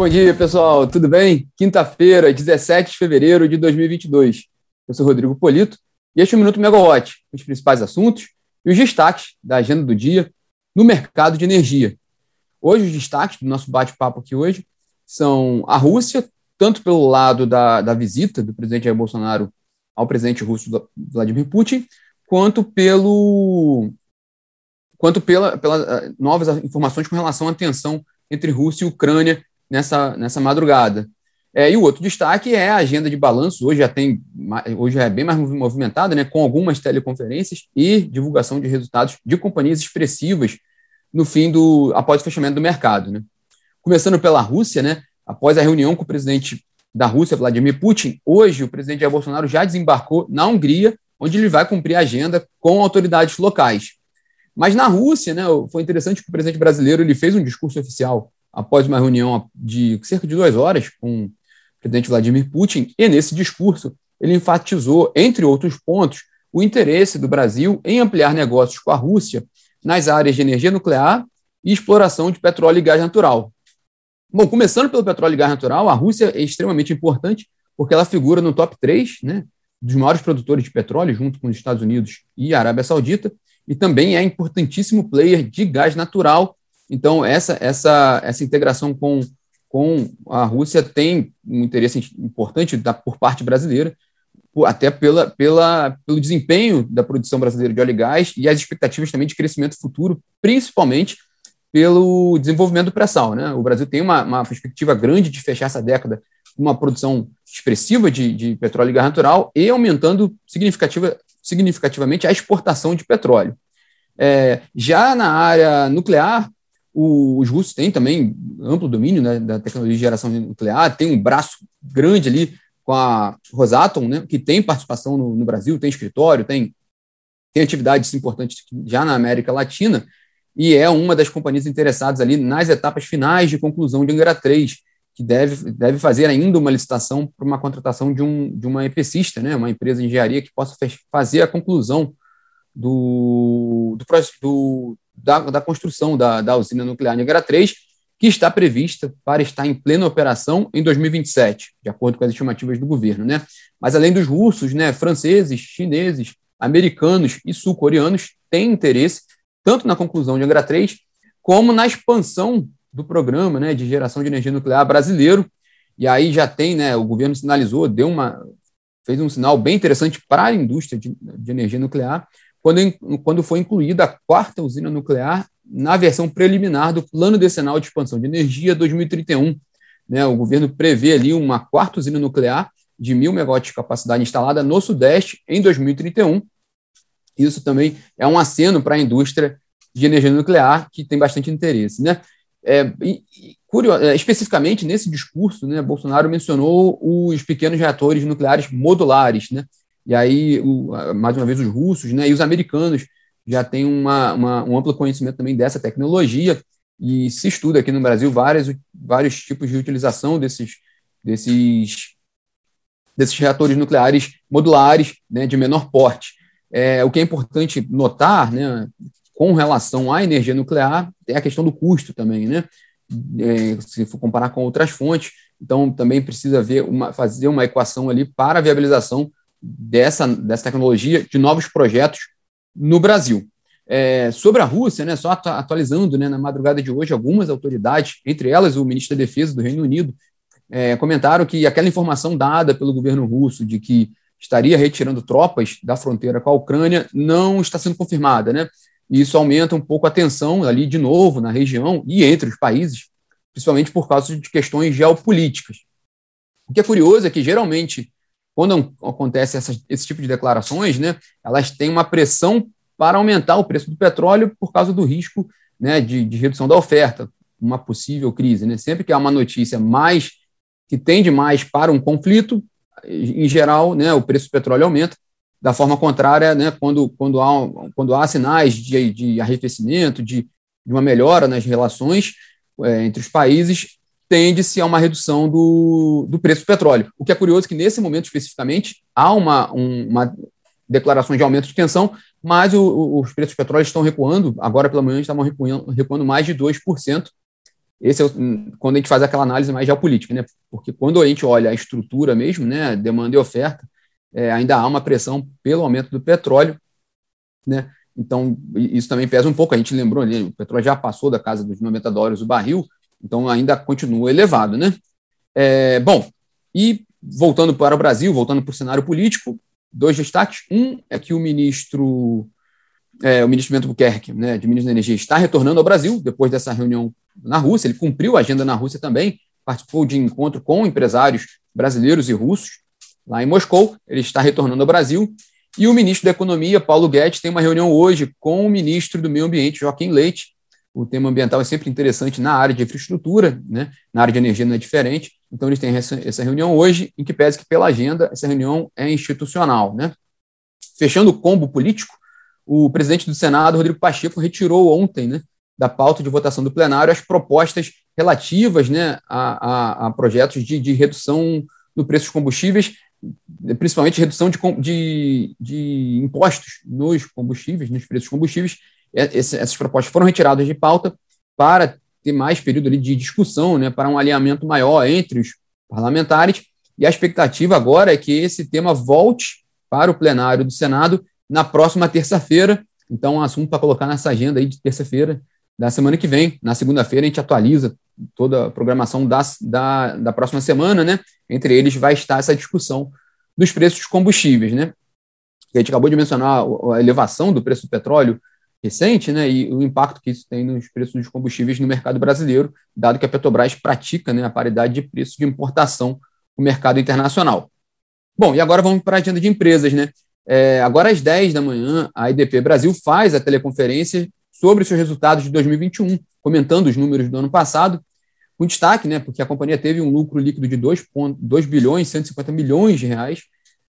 Bom dia, pessoal. Tudo bem? Quinta-feira, 17 de fevereiro de 2022. Eu sou Rodrigo Polito e este é o Minuto Megawatt, os principais assuntos e os destaques da agenda do dia no mercado de energia. Hoje, os destaques do nosso bate-papo aqui hoje são a Rússia, tanto pelo lado da, da visita do presidente Jair Bolsonaro ao presidente russo Vladimir Putin, quanto pelo quanto pela, pelas eh, novas informações com relação à tensão entre Rússia e Ucrânia nessa, nessa madrugada. É, e o outro destaque é a agenda de balanço. Hoje já tem, hoje é bem mais movimentada, né, com algumas teleconferências e divulgação de resultados de companhias expressivas no fim do após o fechamento do mercado. Né. Começando pela Rússia, né, após a reunião com o presidente da Rússia, Vladimir Putin, hoje o presidente Jair Bolsonaro já desembarcou na Hungria, onde ele vai cumprir a agenda com autoridades locais. Mas na Rússia, né, foi interessante que o presidente brasileiro ele fez um discurso oficial após uma reunião de cerca de duas horas com o presidente Vladimir Putin, e nesse discurso ele enfatizou, entre outros pontos, o interesse do Brasil em ampliar negócios com a Rússia nas áreas de energia nuclear e exploração de petróleo e gás natural. Bom, começando pelo petróleo e gás natural, a Rússia é extremamente importante porque ela figura no top 3 né, dos maiores produtores de petróleo, junto com os Estados Unidos e a Arábia Saudita, e também é importantíssimo player de gás natural então, essa, essa, essa integração com, com a Rússia tem um interesse importante da, por parte brasileira, até pela, pela, pelo desempenho da produção brasileira de óleo e gás e as expectativas também de crescimento futuro, principalmente pelo desenvolvimento do pré-sal. Né? O Brasil tem uma, uma perspectiva grande de fechar essa década com uma produção expressiva de, de petróleo e gás natural e aumentando significativa, significativamente a exportação de petróleo. É, já na área nuclear, o, os russos têm também amplo domínio né, da tecnologia de geração nuclear, tem um braço grande ali com a Rosatom, né, que tem participação no, no Brasil, tem escritório, tem, tem atividades importantes já na América Latina, e é uma das companhias interessadas ali nas etapas finais de conclusão de Angra 3, que deve, deve fazer ainda uma licitação para uma contratação de, um, de uma EPCista, né, uma empresa de engenharia que possa fazer a conclusão do, do, do, da, da construção da, da usina nuclear Niagara 3, que está prevista para estar em plena operação em 2027, de acordo com as estimativas do governo. Né? Mas além dos russos, né, franceses, chineses, americanos e sul-coreanos têm interesse tanto na conclusão de Angra 3 como na expansão do programa né, de geração de energia nuclear brasileiro. E aí já tem, né, o governo sinalizou, deu uma, fez um sinal bem interessante para a indústria de, de energia nuclear, quando, quando foi incluída a quarta usina nuclear na versão preliminar do Plano Decenal de Expansão de Energia 2031. Né, o governo prevê ali uma quarta usina nuclear de mil megawatts de capacidade instalada no Sudeste em 2031. Isso também é um aceno para a indústria de energia nuclear, que tem bastante interesse. Né? É, e, é, especificamente nesse discurso, né, Bolsonaro mencionou os pequenos reatores nucleares modulares, né, e aí, o, mais uma vez, os russos né, e os americanos já têm uma, uma, um amplo conhecimento também dessa tecnologia, e se estuda aqui no Brasil vários, vários tipos de utilização desses, desses, desses reatores nucleares modulares né, de menor porte. É, o que é importante notar, né, com relação à energia nuclear, é a questão do custo também, né? É, se for comparar com outras fontes, então também precisa ver uma, fazer uma equação ali para a viabilização dessa, dessa tecnologia, de novos projetos no Brasil. É, sobre a Rússia, né, só atualizando né, na madrugada de hoje, algumas autoridades, entre elas o ministro da Defesa do Reino Unido, é, comentaram que aquela informação dada pelo governo russo de que estaria retirando tropas da fronteira com a Ucrânia não está sendo confirmada. Né? E isso aumenta um pouco a tensão ali de novo na região e entre os países, principalmente por causa de questões geopolíticas. O que é curioso é que geralmente quando acontece essa, esse tipo de declarações, né, elas têm uma pressão para aumentar o preço do petróleo por causa do risco né, de, de redução da oferta, uma possível crise. Né? Sempre que há uma notícia mais que tende mais para um conflito, em geral, né, o preço do petróleo aumenta. Da forma contrária, né, quando, quando, há, quando há sinais de, de arrefecimento, de, de uma melhora nas relações é, entre os países, tende-se a uma redução do, do preço do petróleo. O que é curioso é que, nesse momento especificamente, há uma, um, uma declaração de aumento de tensão, mas o, o, os preços do petróleo estão recuando. Agora, pela manhã, estavam recuando, recuando mais de 2%. esse é o, quando a gente faz aquela análise mais geopolítica, né? Porque quando a gente olha a estrutura mesmo, né, demanda e oferta, é, ainda há uma pressão pelo aumento do petróleo, né? Então, isso também pesa um pouco. A gente lembrou ali, o petróleo já passou da casa dos 90 dólares o barril, então ainda continua elevado, né? É, bom, e voltando para o Brasil, voltando para o cenário político, dois destaques. Um é que o ministro, é, o ministro Bento Buquerque, né, de Ministro da Energia, está retornando ao Brasil depois dessa reunião na Rússia. Ele cumpriu a agenda na Rússia também, participou de encontro com empresários brasileiros e russos lá em Moscou. Ele está retornando ao Brasil. E o ministro da Economia, Paulo Guedes, tem uma reunião hoje com o ministro do Meio Ambiente, Joaquim Leite. O tema ambiental é sempre interessante na área de infraestrutura, né? na área de energia não é diferente. Então, eles têm essa, reunião hoje, em que pese que, pela agenda, essa reunião é institucional. Né? Fechando o combo político, o presidente do Senado, Rodrigo Pacheco, retirou ontem né, da pauta de votação do plenário as propostas relativas né, a, a, a projetos de, de redução no preço dos combustíveis, principalmente redução de, de, de impostos nos combustíveis, nos preços dos combustíveis. É, essas propostas foram retiradas de pauta para ter mais período de discussão, né, para um alinhamento maior entre os parlamentares. E a expectativa agora é que esse tema volte para o plenário do Senado na próxima terça-feira. Então, um assunto para colocar nessa agenda aí de terça-feira da semana que vem. Na segunda-feira, a gente atualiza toda a programação da, da, da próxima semana, né? Entre eles vai estar essa discussão dos preços dos combustíveis, né? A gente acabou de mencionar a elevação do preço do petróleo recente, né? E o impacto que isso tem nos preços dos combustíveis no mercado brasileiro, dado que a Petrobras pratica né, a paridade de preço de importação no mercado internacional. Bom, e agora vamos para a agenda de empresas, né? É, agora às 10 da manhã, a IDP Brasil faz a teleconferência sobre os seus resultados de 2021, comentando os números do ano passado com destaque, né, porque a companhia teve um lucro líquido de 2, 2 bilhões e 150 milhões de reais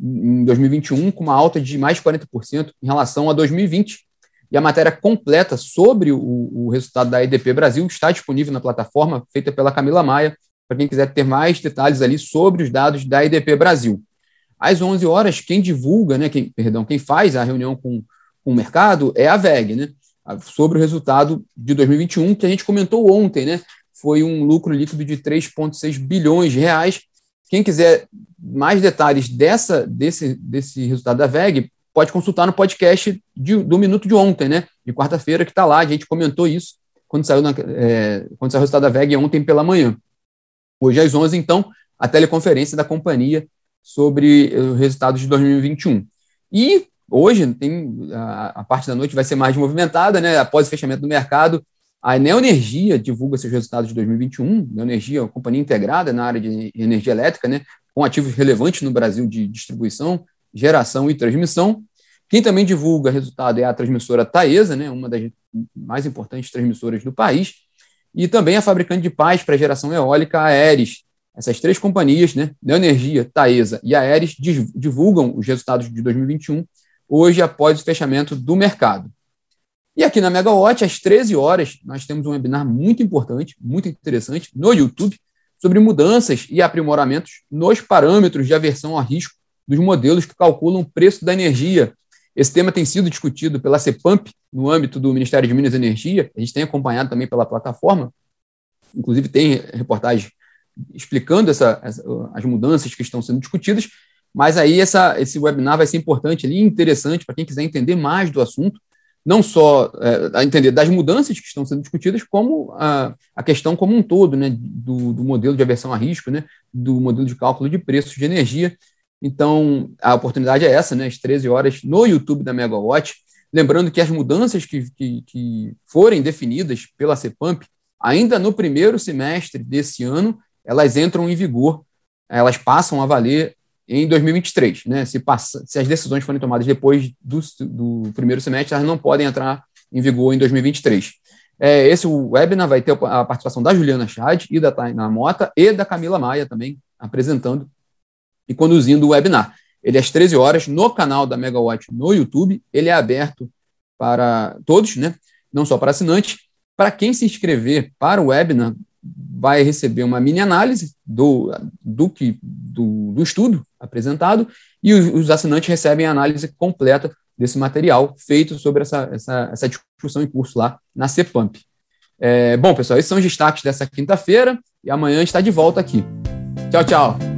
em 2021, com uma alta de mais de 40% em relação a 2020. E a matéria completa sobre o, o resultado da EDP Brasil está disponível na plataforma feita pela Camila Maia, para quem quiser ter mais detalhes ali sobre os dados da EDP Brasil. Às 11 horas, quem divulga, né, quem, perdão, quem faz a reunião com, com o mercado é a VEG, né, sobre o resultado de 2021, que a gente comentou ontem, né, foi um lucro líquido de 3,6 bilhões de reais. Quem quiser mais detalhes dessa, desse, desse resultado da VEG, pode consultar no podcast de, do minuto de ontem, né? De quarta-feira, que está lá. A gente comentou isso quando saiu, na, é, quando saiu o resultado da VEG ontem pela manhã. Hoje, às 11, então, a teleconferência da companhia sobre os resultados de 2021. E hoje, tem, a, a parte da noite vai ser mais movimentada, né? Após o fechamento do mercado, a Neoenergia divulga seus resultados de 2021. Neoenergia é uma companhia integrada na área de energia elétrica, né, com ativos relevantes no Brasil de distribuição, geração e transmissão. Quem também divulga resultado é a transmissora Taesa, né, uma das mais importantes transmissoras do país, e também a fabricante de pás para geração eólica, a Aeres. Essas três companhias, né, Neoenergia, Taesa e Aeres, divulgam os resultados de 2021 hoje após o fechamento do mercado. E aqui na Megawatt, às 13 horas, nós temos um webinar muito importante, muito interessante, no YouTube, sobre mudanças e aprimoramentos nos parâmetros de aversão a risco dos modelos que calculam o preço da energia. Esse tema tem sido discutido pela CEPAMP, no âmbito do Ministério de Minas e Energia, a gente tem acompanhado também pela plataforma, inclusive tem reportagem explicando essa, as mudanças que estão sendo discutidas, mas aí essa, esse webinar vai ser importante ali, interessante para quem quiser entender mais do assunto, não só é, entender das mudanças que estão sendo discutidas, como a, a questão como um todo, né, do, do, modelo de aversão a risco, né, do modelo de cálculo de preços de energia. Então, a oportunidade é essa, né, às 13 horas, no YouTube da Megawatt. Lembrando que as mudanças que, que, que forem definidas pela CEPAMP, ainda no primeiro semestre desse ano, elas entram em vigor, elas passam a valer em 2023. Né? Se, passa, se as decisões forem tomadas depois do, do primeiro semestre, elas não podem entrar em vigor em 2023. É, esse webinar vai ter a participação da Juliana Chad e da Tainá Mota e da Camila Maia também apresentando e conduzindo o webinar. Ele é às 13 horas no canal da Megawatt no YouTube. Ele é aberto para todos, né? não só para assinantes. Para quem se inscrever para o webinar, vai receber uma mini análise do, do, que, do, do estudo apresentado e os, assinantes recebem a análise completa desse material feito sobre essa, essa, essa discussão em curso lá na CEPAMP. É, bom, pessoal, esses são os destaques dessa quinta-feira e amanhã está de volta aqui. Tchau, tchau.